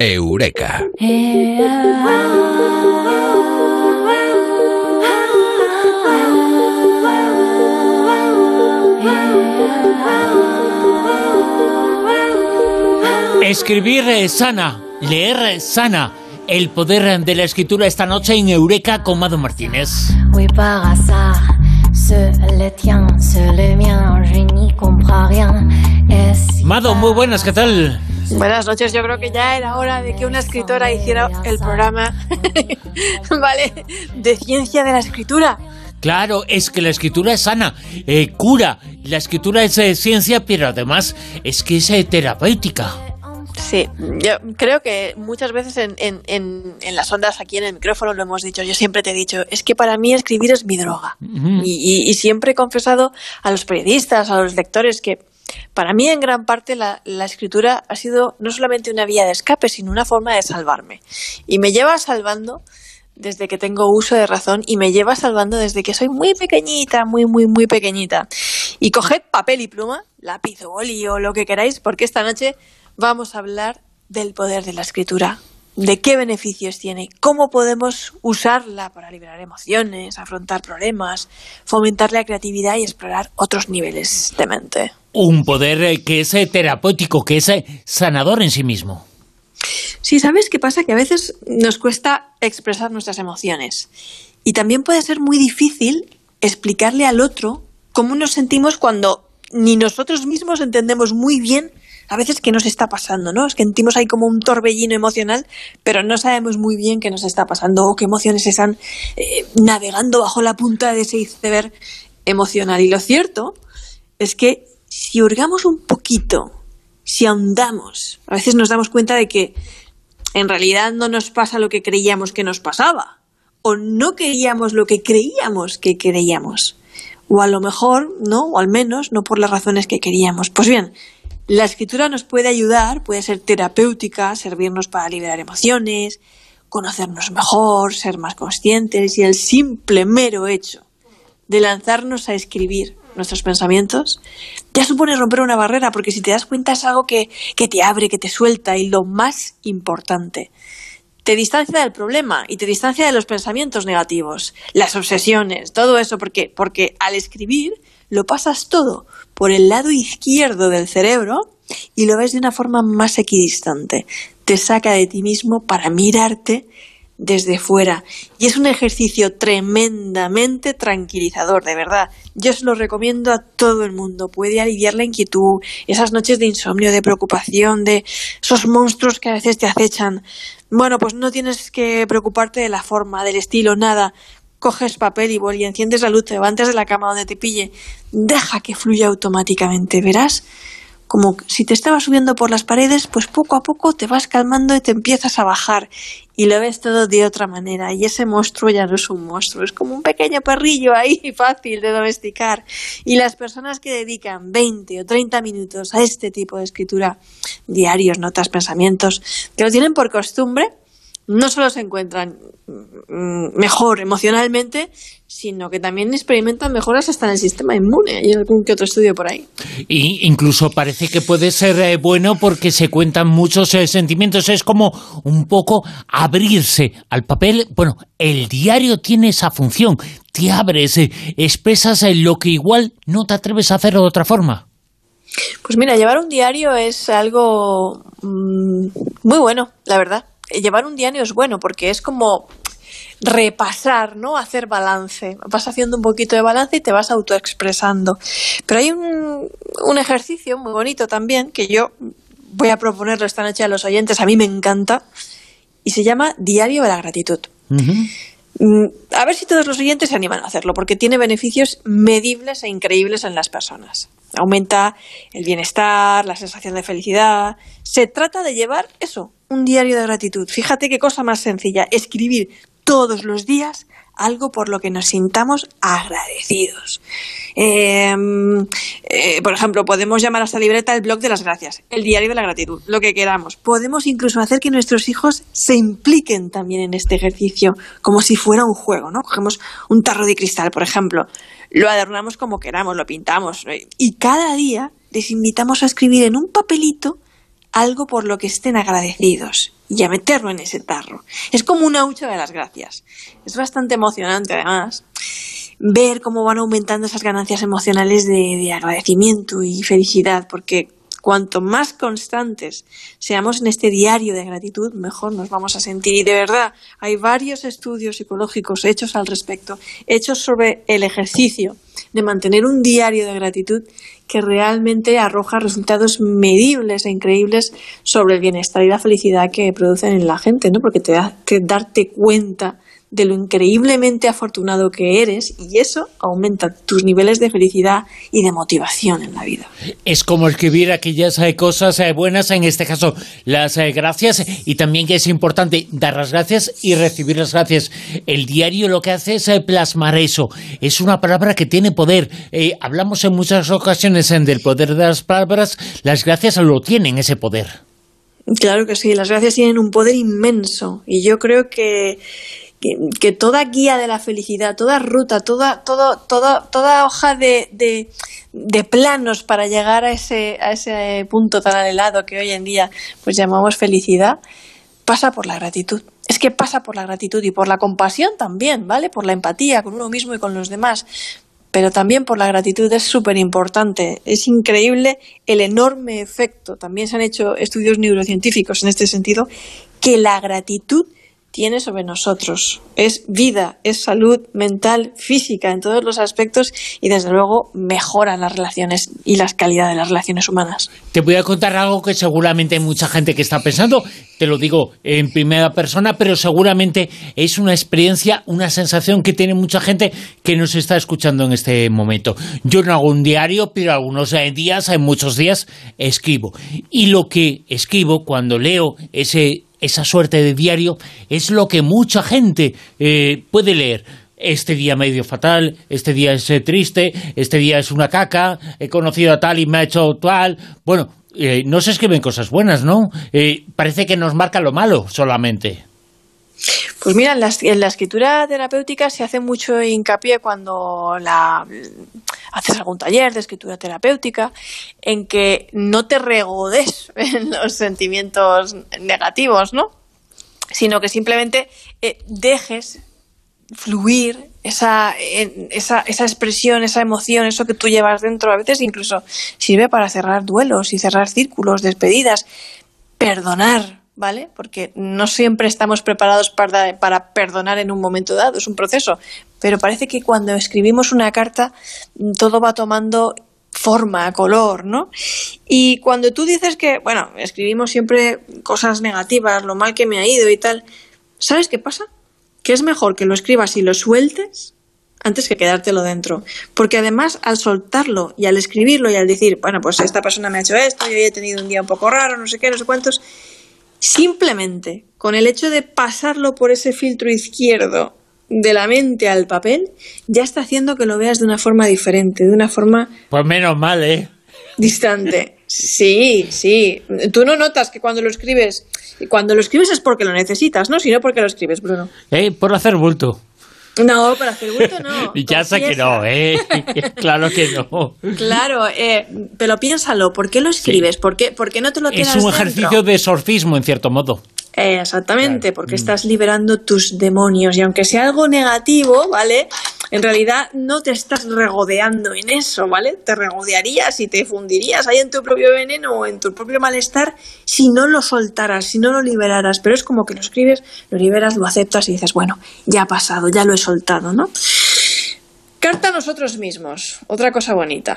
Eureka. Escribir eh, sana, leer sana. El poder de la escritura esta noche en Eureka con Mado Martínez. Oui, par hasard, ce le tien, ce le mien, je n'y comprends rien. Es Mado, muy buenas, ¿qué tal? Buenas noches, yo creo que ya era hora de que una escritora hiciera el programa, ¿vale? De ciencia de la escritura. Claro, es que la escritura es sana, eh, cura. La escritura es eh, ciencia, pero además es que es eh, terapéutica. Sí, yo creo que muchas veces en, en, en, en las ondas aquí en el micrófono lo hemos dicho, yo siempre te he dicho, es que para mí escribir es mi droga. Y- y siempre he confesado a los periodistas, a los lectores, que para mí en gran parte la, escritura ha sido no solamente una vía de escape, sino una forma de salvarme. Y me lleva salvando desde que tengo uso de razón y me lleva salvando desde que soy muy pequeñita, muy, muy, muy pequeñita. Y coged papel y pluma, lápiz o boli o lo que queráis, porque esta noche vamos a hablar del poder de la escritura, de qué beneficios tiene, cómo podemos usarla para liberar emociones, afrontar problemas, fomentar la creatividad y explorar otros niveles de mente. Un poder eh, que es eh, terapéutico, que es eh, sanador en sí mismo. Sí, ¿sabes qué pasa? Que a veces nos cuesta expresar nuestras emociones. Y también puede ser muy difícil explicarle al otro cómo nos sentimos cuando ni nosotros mismos entendemos muy bien a veces qué nos está pasando, ¿no? Es que sentimos ahí como un torbellino emocional, pero no sabemos muy bien qué nos está pasando o qué emociones están navegando bajo la punta de ese iceberg emocional. Y lo cierto es que si hurgamos un poquito, si ahondamos, a veces nos damos cuenta de que en realidad no nos pasa lo que creíamos que nos pasaba, o no queríamos lo que creíamos que creíamos, o a lo mejor, ¿no? O al menos no por las razones que queríamos. Pues bien, la escritura nos puede ayudar, puede ser terapéutica, servirnos para liberar emociones, conocernos mejor, ser más conscientes y el simple mero hecho de lanzarnos a escribir nuestros pensamientos, ya supone romper una barrera, porque si te das cuenta es algo que, que te abre, que te suelta y lo más importante, te distancia del problema y te distancia de los pensamientos negativos, las obsesiones, todo eso, porque, porque al escribir lo pasas todo por el lado izquierdo del cerebro y lo ves de una forma más equidistante. Te saca de ti mismo para mirarte desde fuera. Y es un ejercicio tremendamente tranquilizador, de verdad. Yo se lo recomiendo a todo el mundo. Puede aliviar la inquietud, esas noches de insomnio, de preocupación, de esos monstruos que a veces te acechan. Bueno, pues no tienes que preocuparte de la forma, del estilo, nada. Coges papel y boli, enciendes la luz, te levantas de la cama donde te pille. Deja que fluya automáticamente, verás como si te estabas subiendo por las paredes, pues poco a poco te vas calmando y te empiezas a bajar y lo ves todo de otra manera. Y ese monstruo ya no es un monstruo, es como un pequeño perrillo ahí fácil de domesticar. Y las personas que dedican 20 o 30 minutos a este tipo de escritura, diarios, notas, pensamientos, que lo tienen por costumbre, no solo se encuentran mm, mejor emocionalmente, sino que también experimentan mejoras hasta en el sistema inmune. Hay algún que otro estudio por ahí. Y incluso parece que puede ser eh, bueno porque se cuentan muchos eh, sentimientos. Es como un poco abrirse al papel. Bueno, el diario tiene esa función. Te abres, eh, expresas eh, lo que igual no te atreves a hacer de otra forma. Pues mira, llevar un diario es algo mm, muy bueno, la verdad. Llevar un diario es bueno porque es como repasar, ¿no? Hacer balance. Vas haciendo un poquito de balance y te vas autoexpresando. Pero hay un, un ejercicio muy bonito también que yo voy a proponerlo esta noche a los oyentes. A mí me encanta y se llama Diario de la Gratitud. Mm, A ver si todos los oyentes se animan a hacerlo, porque tiene beneficios medibles e increíbles en las personas. Aumenta el bienestar, la sensación de felicidad. Se trata de llevar eso, un diario de gratitud. Fíjate qué cosa más sencilla, escribir todos los días algo por lo que nos sintamos agradecidos. Eh, eh, por ejemplo, podemos llamar a esta libreta el blog de las gracias, el diario de la gratitud, lo que queramos. Podemos incluso hacer que nuestros hijos se impliquen también en este ejercicio, como si fuera un juego, ¿no? Cogemos un tarro de cristal, por ejemplo, lo adornamos como queramos, lo pintamos, y cada día les invitamos a escribir en un papelito algo por lo que estén agradecidos. y a meterlo en ese tarro. Es como una hucha de las gracias. Es bastante emocionante además ver cómo van aumentando esas ganancias emocionales de, de agradecimiento y felicidad, porque cuanto más constantes seamos en este diario de gratitud, mejor nos vamos a sentir. Y de verdad, hay varios estudios psicológicos hechos al respecto, hechos sobre el ejercicio de mantener un diario de gratitud que realmente arroja resultados medibles e increíbles sobre el bienestar y la felicidad que producen en la gente, ¿no? Porque te da que darte cuenta de lo increíblemente afortunado que eres y eso aumenta tus niveles de felicidad y de motivación en la vida. Es como escribir aquellas eh, cosas eh, buenas, en este caso las eh, gracias y también que es importante dar las gracias y recibir las gracias. El diario lo que hace es plasmar eso. Es una palabra que tiene poder. hablamos en muchas ocasiones del poder de las palabras. Las gracias lo tienen ese poder. Claro que sí, las gracias tienen un poder inmenso y yo creo que que, toda guía de la felicidad, toda ruta, toda, todo, toda hoja de, de, planos para llegar a ese, a ese punto tan anhelado que hoy en día pues llamamos felicidad, pasa por la gratitud. Es que pasa por la gratitud y por la compasión también, ¿vale? Por la empatía con uno mismo y con los demás. Pero también por la gratitud es súper importante. Es increíble el enorme efecto. También se han hecho estudios neurocientíficos en este sentido, que la gratitud tiene sobre nosotros. Es vida, es salud mental, física, en todos los aspectos y desde luego mejora las relaciones y la calidad de las relaciones humanas. Te voy a contar algo que seguramente hay mucha gente que está pensando, te lo digo en primera persona, pero seguramente es una experiencia, una sensación que tiene mucha gente que nos está escuchando en este momento. Yo no hago un diario, pero algunos días, hay muchos días, escribo. Y lo que escribo cuando leo ese esa suerte de diario es lo que mucha gente eh, puede leer. Este día medio fatal, este día es eh, triste, este día es una caca, he conocido a tal y me ha hecho tal. Bueno, eh, no se escriben cosas buenas, ¿no? parece que nos marca lo malo solamente. Pues mira, en la, escritura terapéutica se hace mucho hincapié cuando la, haces algún taller de escritura terapéutica, en que no te regodes en los sentimientos negativos, ¿no? Sino que simplemente eh, dejes fluir esa, esa, esa expresión, esa emoción, eso que tú llevas dentro. A veces incluso sirve para cerrar duelos y cerrar círculos, despedidas, perdonar, ¿vale? Porque no siempre estamos preparados para, para, perdonar en un momento dado, es un proceso. Pero parece que cuando escribimos una carta todo va tomando forma, color, ¿no? Y cuando tú dices que, bueno, escribimos siempre cosas negativas, lo mal que me ha ido y tal, ¿sabes qué pasa? Que es mejor que lo escribas y lo sueltes antes que quedártelo dentro. Porque además, al soltarlo y al escribirlo y al decir, bueno, pues esta persona me ha hecho esto, yo he tenido un día un poco raro, no sé qué, no sé cuántos, Simplemente con el hecho de pasarlo por ese filtro izquierdo de la mente al papel, ya está haciendo que lo veas de una forma diferente, de una forma... Pues menos mal, ¿eh? Distante. Sí, sí. Tú no notas que cuando lo escribes, cuando lo escribes es porque lo necesitas, ¿no? Sino porque lo escribes, Bruno. Eh, por hacer bulto. No, para hacer bulto no. Y ya sé que no, ¿eh? claro que no. Claro, eh, pero piénsalo, ¿por qué lo escribes? ¿Por, qué, no te lo quedas Es un ejercicio de sorcismo, en cierto modo. exactamente, porque mm. estás liberando tus demonios y aunque sea algo negativo, ¿vale? En realidad no te estás regodeando en eso, ¿vale? Te regodearías y te fundirías ahí en tu propio veneno o en tu propio malestar si no lo soltaras, si no lo liberaras. Pero es como que lo escribes, lo liberas, lo aceptas y dices, bueno, ya ha pasado, ya lo he soltado, ¿no? Carta a nosotros mismos, otra cosa bonita.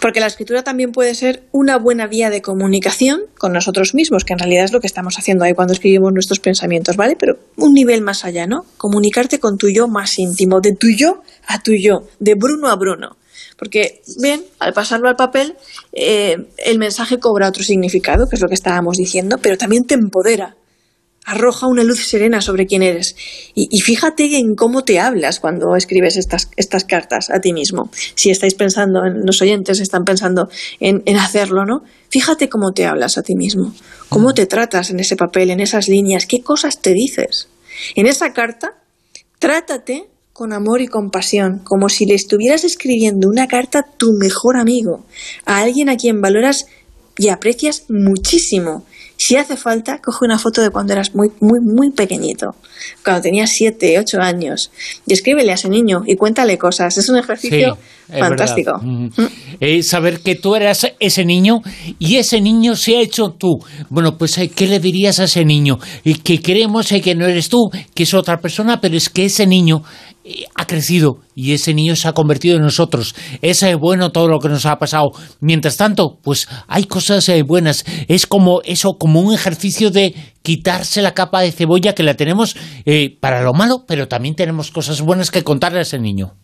Porque la escritura también puede ser una buena vía de comunicación con nosotros mismos, que en realidad es lo que estamos haciendo ahí cuando escribimos nuestros pensamientos, ¿vale? Pero un nivel más allá, ¿no? Comunicarte con tu yo más íntimo, de tu yo a tu yo, de Bruno a Bruno. Porque, bien, al pasarlo al papel, eh, el mensaje cobra otro significado, que es lo que estábamos diciendo, pero también te empodera arroja una luz serena sobre quién eres. Y, fíjate en cómo te hablas cuando escribes estas, estas cartas a ti mismo. Si estáis pensando, en, los oyentes están pensando en, en hacerlo, ¿no? Fíjate cómo te hablas a ti mismo, cómo te tratas en ese papel, en esas líneas, qué cosas te dices. En esa carta, trátate con amor y compasión, como si le estuvieras escribiendo una carta a tu mejor amigo, a alguien a quien valoras y aprecias muchísimo Si hace falta, coge una foto de cuando eras muy, muy, muy pequeñito, cuando tenías 7, 8 años, y escríbele a ese niño y cuéntale cosas. Es un ejercicio fantástico. Mm. Mm. saber que tú eras ese niño y ese niño se ha hecho tú. Bueno, pues eh, ¿qué le dirías a ese niño? Y que creemos eh, que no eres tú, que es otra persona, pero es que ese niño eh, ha crecido y ese niño se ha convertido en nosotros. Es bueno todo lo que nos ha pasado. Mientras tanto, pues hay cosas buenas. Es como eso, como un ejercicio de quitarse la capa de cebolla que la tenemos para lo malo, pero también tenemos cosas buenas que contarle a ese niño.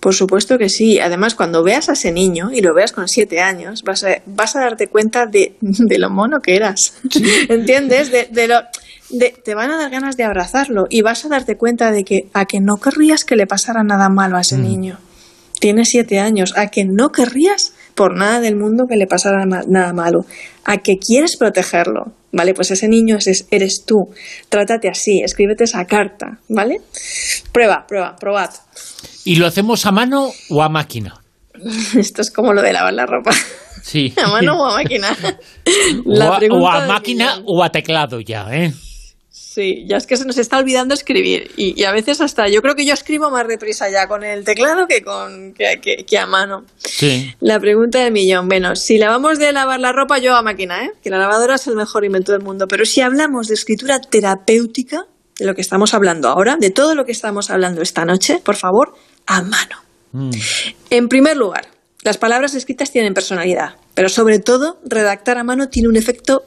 Por supuesto que sí. Además, cuando veas a ese niño y lo veas con siete años, vas a, vas a darte cuenta de, lo mono que eras. ¿Entiendes? De, lo, te van a dar ganas de abrazarlo y vas a darte cuenta de que a que no querrías que le pasara nada malo a ese mm. niño. Tiene siete años. A que no querrías por nada del mundo que le pasara nada malo. A que quieres protegerlo. ¿Vale? Pues ese niño eres tú. Trátate así. Escríbete esa carta. ¿Vale? Prueba, prueba, probad. ¿Y lo hacemos a mano o a máquina? Esto es como lo de lavar la ropa. Sí. ¿A mano o a máquina? o, a, máquina o a teclado ya, ¿eh? Sí, ya es que se nos está olvidando escribir. Y, a veces hasta yo creo que yo escribo más deprisa ya con el teclado que, con, que, a mano. Sí. La pregunta del millón. Bueno, si lavamos de lavar la ropa, yo a máquina, ¿eh? Que la lavadora es el mejor invento del mundo. Pero si hablamos de escritura terapéutica, de lo que estamos hablando ahora, de todo lo que estamos hablando esta noche, por favor, a mano. Mm. En primer lugar, las palabras escritas tienen personalidad, pero sobre todo, redactar a mano tiene un efecto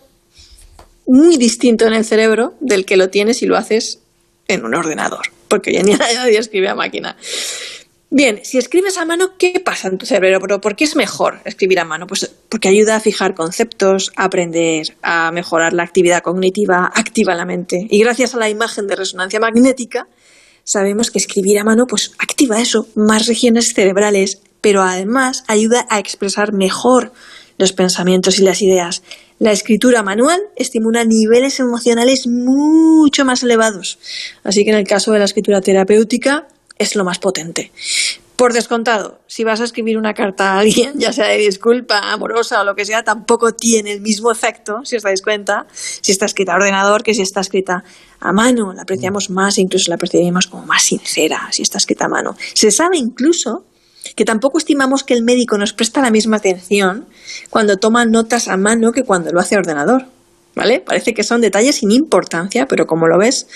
muy distinto en el cerebro del que lo tienes si lo haces en un ordenador, porque ya ni nadie escribe a máquina. Bien, si escribes a mano, ¿qué pasa en tu cerebro? ¿Por qué es mejor escribir a mano? Pues porque ayuda a fijar conceptos, a aprender, a mejorar la actividad cognitiva, activa la mente. Y gracias a la imagen de resonancia magnética, sabemos que escribir a mano pues activa eso, más regiones cerebrales, pero además ayuda a expresar mejor los pensamientos y las ideas. La escritura manual estimula niveles emocionales mucho más elevados. Así que en el caso de la escritura terapéutica es lo más potente. Por descontado, si vas a escribir una carta a alguien, ya sea de disculpa, amorosa o lo que sea, tampoco tiene el mismo efecto, si os dais cuenta, si está escrita a ordenador que si está escrita a mano. La apreciamos más, incluso la percibimos como más sincera si está escrita a mano. Se sabe incluso que tampoco estimamos que el médico nos presta la misma atención cuando toma notas a mano que cuando lo hace a ordenador. ¿Vale? Parece que son detalles sin importancia, pero como lo ves,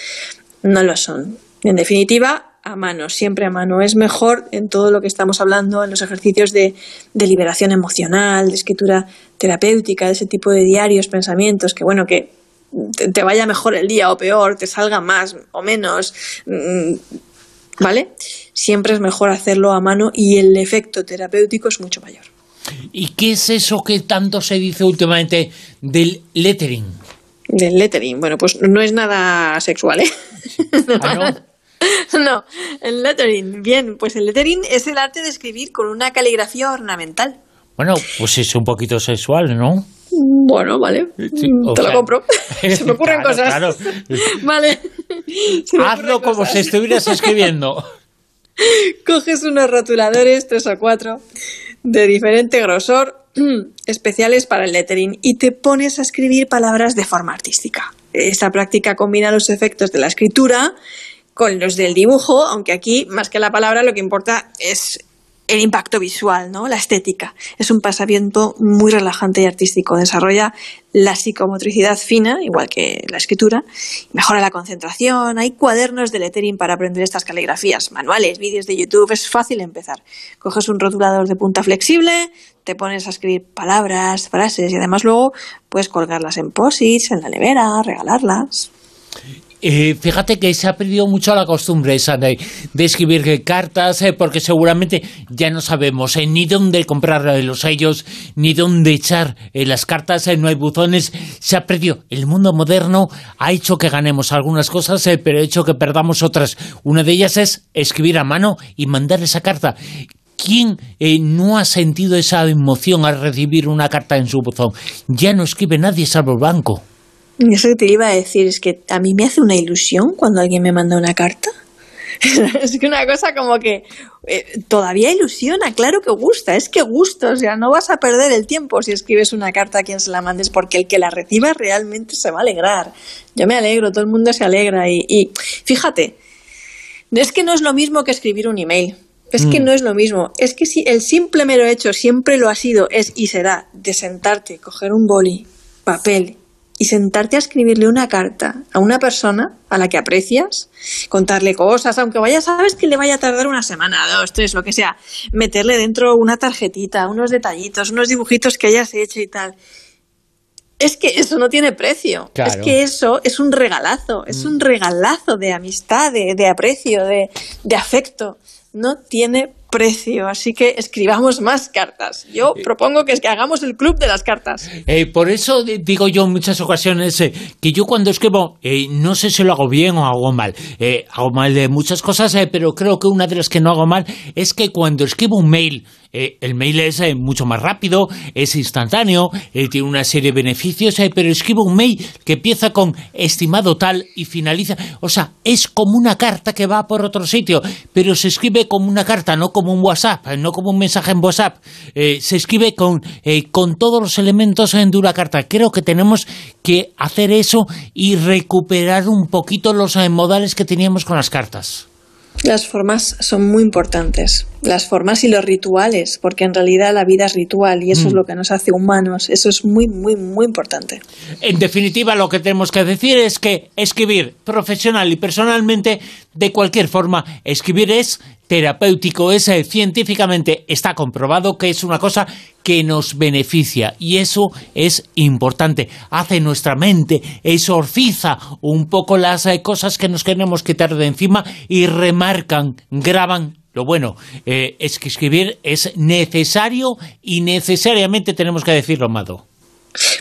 no lo son. En definitiva, a mano, siempre a mano. Es mejor en todo lo que estamos hablando, en los ejercicios de, liberación emocional, de escritura terapéutica, de ese tipo de diarios, pensamientos, que bueno, que te, vaya mejor el día o peor, te salga más o menos, mm, ¿vale? Siempre es mejor hacerlo a mano y el efecto terapéutico es mucho mayor. ¿Y qué es eso que tanto se dice últimamente del lettering? Del lettering, bueno, pues no es nada sexual, ¿eh? ¿Ah, no, el lettering. Bien, pues el lettering es el arte de escribir con una caligrafía ornamental. Bueno, pues es un poquito sexual, ¿no? Bueno, vale. Te lo compro. se me ocurren cosas. vale. Hazlo como si estuvieras escribiendo. Coges unos rotuladores, tres o cuatro, de diferente grosor, especiales para el lettering, y te pones a escribir palabras de forma artística. Esta práctica combina los efectos de la escritura con los del dibujo, aunque aquí, más que la palabra, lo que importa es el impacto visual, ¿no? La estética. Es un pasamiento muy relajante y artístico. Desarrolla la psicomotricidad fina, igual que la escritura, mejora la concentración. Hay cuadernos de lettering para aprender estas caligrafías, manuales, vídeos de YouTube. Es fácil empezar. Coges un rotulador de punta flexible, te pones a escribir palabras, frases y además luego puedes colgarlas en posits, en la nevera, regalarlas. Eh, fíjate que se ha perdido mucho la costumbre esa de, escribir cartas, eh, porque seguramente ya no sabemos eh, ni dónde comprar los sellos, ni dónde echar las cartas, no hay buzones, se ha perdido. El mundo moderno ha hecho que ganemos algunas cosas, pero ha hecho que perdamos otras. Una de ellas es escribir a mano y mandar esa carta. ¿Quién no ha sentido esa emoción al recibir una carta en su buzón? Ya no escribe nadie salvo el banco. Eso que te iba a decir es que a mí me hace una ilusión cuando alguien me manda una carta. es que una cosa como que eh, todavía ilusiona, claro que gusta, es que gusta, o sea, no vas a perder el tiempo si escribes una carta a quien se la mandes, porque el que la reciba realmente se va a alegrar. Yo me alegro, todo el mundo se alegra y, y fíjate, es que no es lo mismo que escribir un email. Es que mm. no es lo mismo. Es que si el simple mero hecho siempre lo ha sido, es y será de sentarte, coger un boli, papel y sentarte a escribirle una carta a una persona a la que aprecias, contarle cosas, aunque vaya, sabes que le vaya a tardar una semana, dos, tres, lo que sea, meterle dentro una tarjetita, unos detallitos, unos dibujitos que hayas hecho y tal. Es que eso no tiene precio. Es que eso es un regalazo, es un regalazo de amistad, de, de aprecio, de, de afecto. No tiene precio, así que escribamos más cartas. Yo eh, propongo que, hagamos el club de las cartas. Eh, por eso digo yo en muchas ocasiones eh, que yo cuando escribo, no sé si lo hago bien o hago mal. hago mal de muchas cosas, pero creo que una de las que no hago mal es que cuando escribo un mail, el mail es mucho más rápido, es instantáneo, tiene una serie de beneficios, pero escribo un mail que empieza con estimado tal y finaliza. O sea, es como una carta que va por otro sitio, pero se escribe como una carta, no como un WhatsApp, no como un mensaje en WhatsApp. Eh, se escribe con, eh, con todos los elementos en dura carta. Creo que tenemos que hacer eso y recuperar un poquito los eh, modales que teníamos con las cartas. Las formas son muy importantes, las formas y los rituales, porque en realidad la vida es ritual y eso es mm. lo que nos hace humanos, eso es muy, muy, muy importante. En definitiva, lo que tenemos que decir es que escribir profesional y personalmente, de cualquier forma, escribir es terapéutico, es eh, científicamente está comprobado que es una cosa que nos beneficia y eso es importante. Hace nuestra mente, exorciza un poco las eh, cosas que nos queremos quitar de encima y remarcan, graban lo bueno eh, es que escribir es necesario y necesariamente tenemos que decirlo, Amado.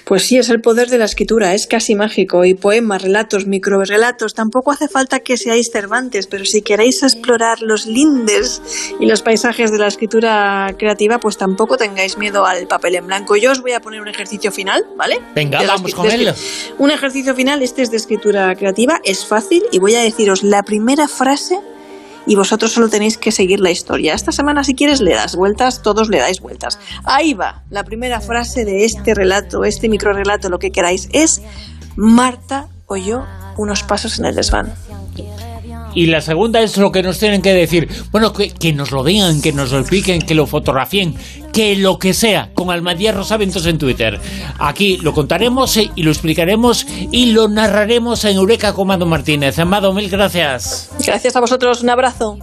Pues sí, es el poder de la escritura, es casi mágico. Y poemas, relatos, microrelatos, tampoco hace falta que seáis Cervantes, pero si queréis explorar los lindes y los paisajes de la escritura creativa, pues tampoco tengáis miedo al papel en blanco. Yo os voy a poner un ejercicio final, ¿vale? Venga, vamos con él. Un ejercicio final, este es de escritura creativa, es fácil y voy a deciros la primera frase y vosotros solo tenéis que seguir la historia. Esta semana, si quieres, le das vueltas, todos le dais vueltas. Ahí va, la primera frase de este relato, este microrelato, lo que queráis, es Marta oyó unos pasos en el desván. Y la segunda es lo que nos tienen que decir. Bueno, que, nos lo digan, que nos lo expliquen, que lo fotografíen, que lo que sea, con Almadía Rosaventos en Twitter. Aquí lo contaremos eh, y lo explicaremos y lo narraremos en Eureka con Amado Martínez. Amado, mil gracias. Gracias a vosotros, un abrazo.